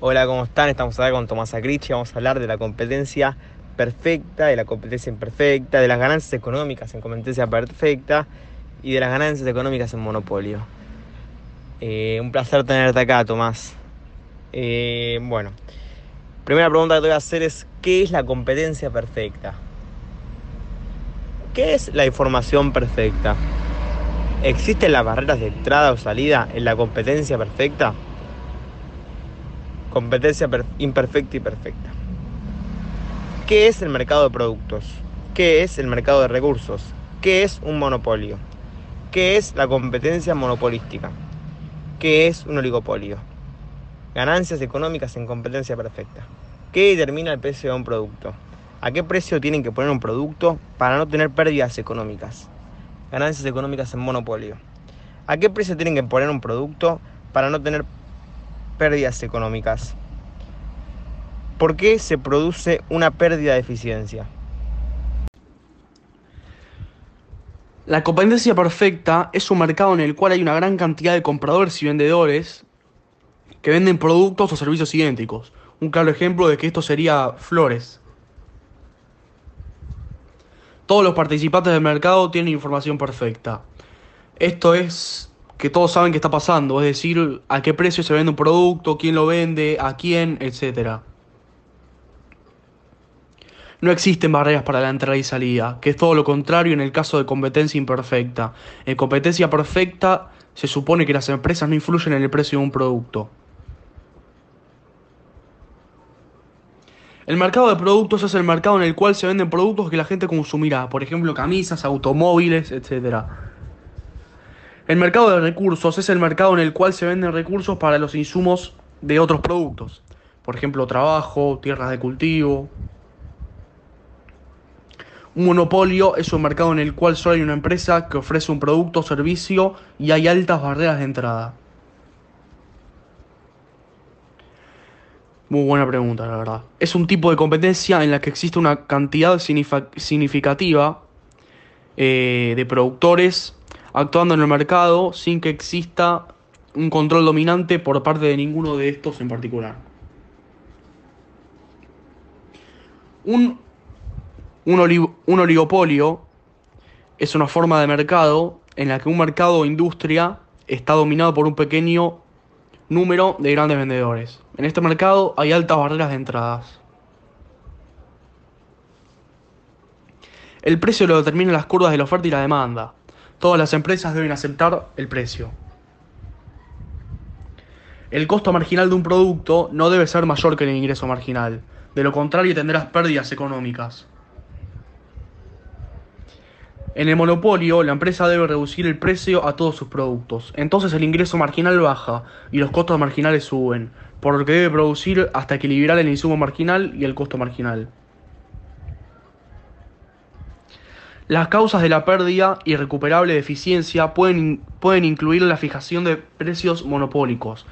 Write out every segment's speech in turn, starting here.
Hola, ¿cómo están? Estamos acá con Tomás Acrichi. Vamos a hablar de la competencia perfecta, de la competencia imperfecta, de las ganancias económicas en competencia perfecta y de las ganancias económicas en monopolio. Eh, un placer tenerte acá, Tomás. Eh, bueno, primera pregunta que te voy a hacer es, ¿qué es la competencia perfecta? ¿Qué es la información perfecta? ¿Existen las barreras de entrada o salida en la competencia perfecta? Competencia imperfecta y perfecta. ¿Qué es el mercado de productos? ¿Qué es el mercado de recursos? ¿Qué es un monopolio? ¿Qué es la competencia monopolística? ¿Qué es un oligopolio? Ganancias económicas en competencia perfecta. ¿Qué determina el precio de un producto? ¿A qué precio tienen que poner un producto para no tener pérdidas económicas? Ganancias económicas en monopolio. ¿A qué precio tienen que poner un producto para no tener pérdidas económicas? ¿Por qué se produce una pérdida de eficiencia? La competencia perfecta es un mercado en el cual hay una gran cantidad de compradores y vendedores que venden productos o servicios idénticos. Un claro ejemplo de que esto sería flores. Todos los participantes del mercado tienen información perfecta. Esto es que todos saben qué está pasando, es decir, a qué precio se vende un producto, quién lo vende, a quién, etc. No existen barreras para la entrada y salida, que es todo lo contrario en el caso de competencia imperfecta. En competencia perfecta se supone que las empresas no influyen en el precio de un producto. El mercado de productos es el mercado en el cual se venden productos que la gente consumirá, por ejemplo camisas, automóviles, etc. El mercado de recursos es el mercado en el cual se venden recursos para los insumos de otros productos, por ejemplo trabajo, tierras de cultivo. Un monopolio es un mercado en el cual solo hay una empresa que ofrece un producto o servicio y hay altas barreras de entrada. Muy buena pregunta, la verdad. Es un tipo de competencia en la que existe una cantidad significativa eh, de productores actuando en el mercado sin que exista un control dominante por parte de ninguno de estos en particular. Un, un, oligopolio es una forma de mercado en la que un mercado o industria está dominado por un pequeño número de grandes vendedores. En este mercado hay altas barreras de entradas. El precio lo determinan las curvas de la oferta y la demanda. Todas las empresas deben aceptar el precio. El costo marginal de un producto no debe ser mayor que el ingreso marginal. De lo contrario tendrás pérdidas económicas. En el monopolio, la empresa debe reducir el precio a todos sus productos. Entonces el ingreso marginal baja y los costos marginales suben, por lo que debe producir hasta equilibrar el insumo marginal y el costo marginal. Las causas de la pérdida irrecuperable de eficiencia pueden, pueden incluir la fijación de precios monopólicos,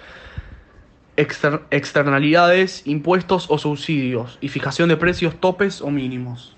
externalidades, impuestos o subsidios y fijación de precios topes o mínimos.